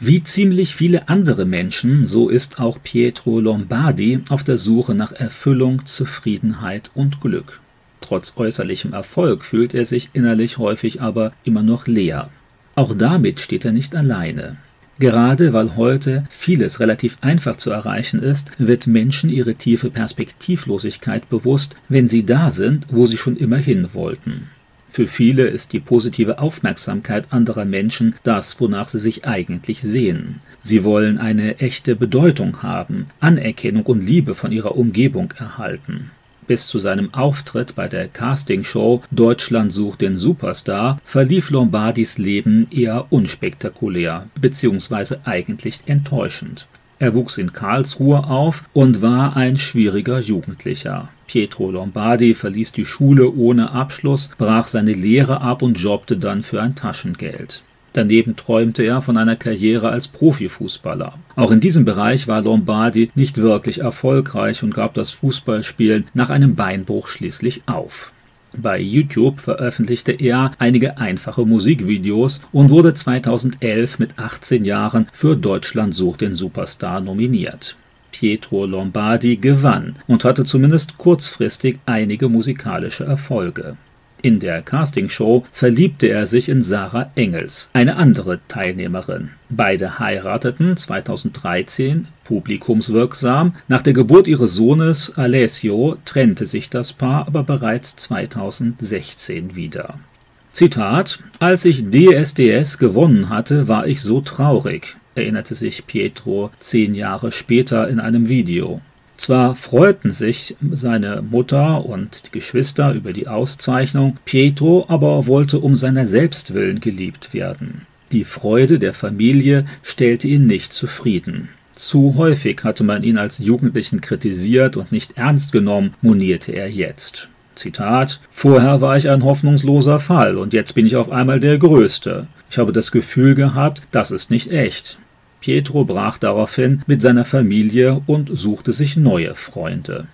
Wie ziemlich viele andere Menschen, so ist auch Pietro Lombardi auf der Suche nach Erfüllung, Zufriedenheit und Glück. Trotz äußerlichem Erfolg fühlt er sich innerlich häufig aber immer noch leer. Auch damit steht er nicht alleine. Gerade weil heute vieles relativ einfach zu erreichen ist, wird Menschen ihre tiefe Perspektivlosigkeit bewusst, wenn sie da sind, wo sie schon immer hin wollten. Für viele ist die positive Aufmerksamkeit anderer Menschen das, wonach sie sich eigentlich sehen. Sie wollen eine echte Bedeutung haben, Anerkennung und Liebe von ihrer Umgebung erhalten. Bis zu seinem Auftritt bei der Castingshow Deutschland sucht den Superstar verlief Lombardis Leben eher unspektakulär bzw. eigentlich enttäuschend. Er wuchs in Karlsruhe auf und war ein schwieriger Jugendlicher. Pietro Lombardi verließ die Schule ohne Abschluss, brach seine Lehre ab und jobbte dann für ein Taschengeld. Daneben träumte er von einer Karriere als Profifußballer. Auch in diesem Bereich war Lombardi nicht wirklich erfolgreich und gab das Fußballspielen nach einem Beinbruch schließlich auf. Bei YouTube veröffentlichte er einige einfache Musikvideos und wurde 2011 mit 18 Jahren für Deutschland sucht den Superstar nominiert. Pietro Lombardi gewann und hatte zumindest kurzfristig einige musikalische Erfolge. In der Castingshow verliebte er sich in Sarah Engels, eine andere Teilnehmerin. Beide heirateten 2013 publikumswirksam. Nach der Geburt ihres Sohnes Alessio trennte sich das Paar aber bereits 2016 wieder. Zitat: Als ich DSDS gewonnen hatte, war ich so traurig erinnerte sich Pietro zehn Jahre später in einem Video. Zwar freuten sich seine Mutter und die Geschwister über die Auszeichnung, Pietro aber wollte um seiner selbst willen geliebt werden. Die Freude der Familie stellte ihn nicht zufrieden. Zu häufig hatte man ihn als Jugendlichen kritisiert und nicht ernst genommen, monierte er jetzt. Zitat Vorher war ich ein hoffnungsloser Fall und jetzt bin ich auf einmal der Größte. Ich habe das Gefühl gehabt, das ist nicht echt. Pietro brach daraufhin mit seiner Familie und suchte sich neue Freunde.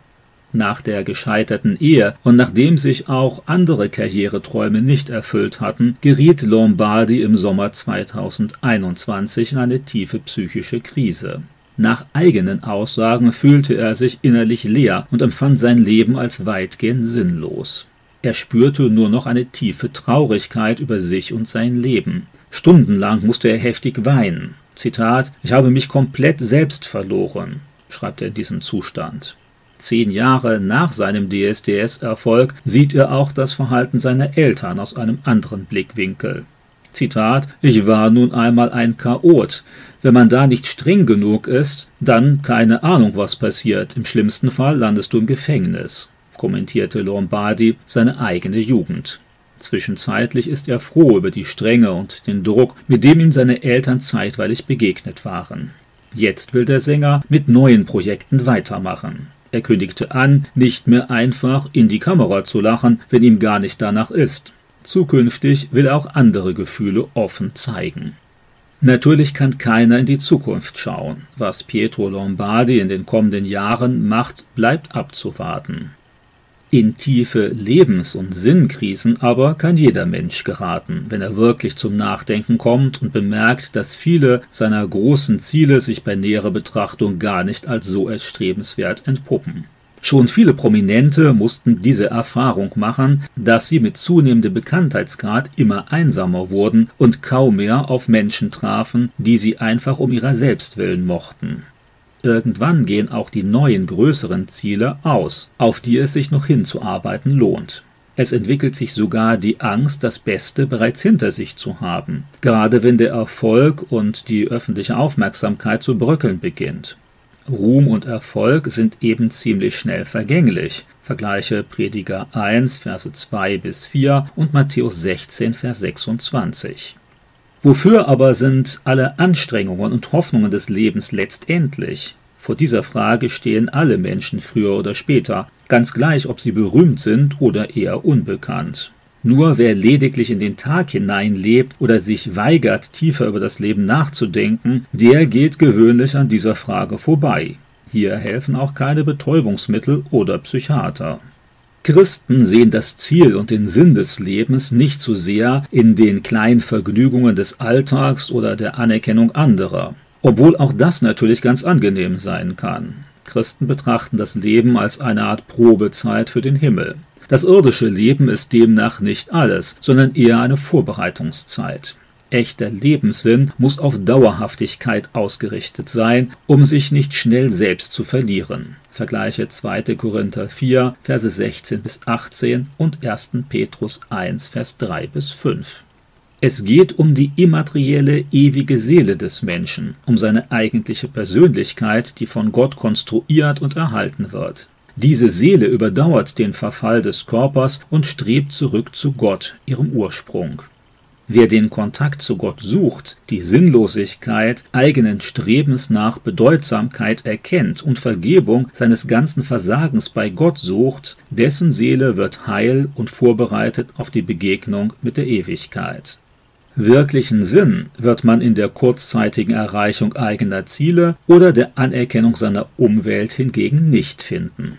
Nach der gescheiterten Ehe und nachdem sich auch andere Karriereträume nicht erfüllt hatten, geriet Lombardi im Sommer 2021 in eine tiefe psychische Krise. Nach eigenen Aussagen fühlte er sich innerlich leer und empfand sein Leben als weitgehend sinnlos. Er spürte nur noch eine tiefe Traurigkeit über sich und sein Leben. Stundenlang musste er heftig weinen. Zitat, ich habe mich komplett selbst verloren, schreibt er in diesem Zustand. Zehn Jahre nach seinem DSDS-Erfolg sieht er auch das Verhalten seiner Eltern aus einem anderen Blickwinkel. Zitat, ich war nun einmal ein Chaot. Wenn man da nicht streng genug ist, dann keine Ahnung, was passiert. Im schlimmsten Fall landest du im Gefängnis, kommentierte Lombardi seine eigene Jugend. Zwischenzeitlich ist er froh über die Strenge und den Druck, mit dem ihm seine Eltern zeitweilig begegnet waren. Jetzt will der Sänger mit neuen Projekten weitermachen. Er kündigte an, nicht mehr einfach in die Kamera zu lachen, wenn ihm gar nicht danach ist. Zukünftig will er auch andere Gefühle offen zeigen. Natürlich kann keiner in die Zukunft schauen. Was Pietro Lombardi in den kommenden Jahren macht, bleibt abzuwarten. In tiefe Lebens- und Sinnkrisen aber kann jeder Mensch geraten, wenn er wirklich zum Nachdenken kommt und bemerkt, dass viele seiner großen Ziele sich bei näherer Betrachtung gar nicht als so erstrebenswert entpuppen. Schon viele Prominente mussten diese Erfahrung machen, dass sie mit zunehmendem Bekanntheitsgrad immer einsamer wurden und kaum mehr auf Menschen trafen, die sie einfach um ihrer selbst willen mochten. Irgendwann gehen auch die neuen größeren Ziele aus, auf die es sich noch hinzuarbeiten lohnt. Es entwickelt sich sogar die Angst, das Beste bereits hinter sich zu haben, gerade wenn der Erfolg und die öffentliche Aufmerksamkeit zu bröckeln beginnt. Ruhm und Erfolg sind eben ziemlich schnell vergänglich. Vergleiche Prediger 1, Verse 2 bis 4 und Matthäus 16, Vers 26. Wofür aber sind alle Anstrengungen und Hoffnungen des Lebens letztendlich? Vor dieser Frage stehen alle Menschen früher oder später, ganz gleich, ob sie berühmt sind oder eher unbekannt. Nur wer lediglich in den Tag hineinlebt oder sich weigert, tiefer über das Leben nachzudenken, der geht gewöhnlich an dieser Frage vorbei. Hier helfen auch keine Betäubungsmittel oder Psychiater. Christen sehen das Ziel und den Sinn des Lebens nicht so sehr in den kleinen Vergnügungen des Alltags oder der Anerkennung anderer, obwohl auch das natürlich ganz angenehm sein kann. Christen betrachten das Leben als eine Art Probezeit für den Himmel. Das irdische Leben ist demnach nicht alles, sondern eher eine Vorbereitungszeit. Echter Lebenssinn muss auf Dauerhaftigkeit ausgerichtet sein, um sich nicht schnell selbst zu verlieren. Vergleiche 2. Korinther 4, Verse 16 bis 18 und 1. Petrus 1, Vers 3 bis 5. Es geht um die immaterielle, ewige Seele des Menschen, um seine eigentliche Persönlichkeit, die von Gott konstruiert und erhalten wird. Diese Seele überdauert den Verfall des Körpers und strebt zurück zu Gott, ihrem Ursprung. Wer den Kontakt zu Gott sucht, die Sinnlosigkeit eigenen Strebens nach Bedeutsamkeit erkennt und Vergebung seines ganzen Versagens bei Gott sucht, dessen Seele wird heil und vorbereitet auf die Begegnung mit der Ewigkeit. Wirklichen Sinn wird man in der kurzzeitigen Erreichung eigener Ziele oder der Anerkennung seiner Umwelt hingegen nicht finden.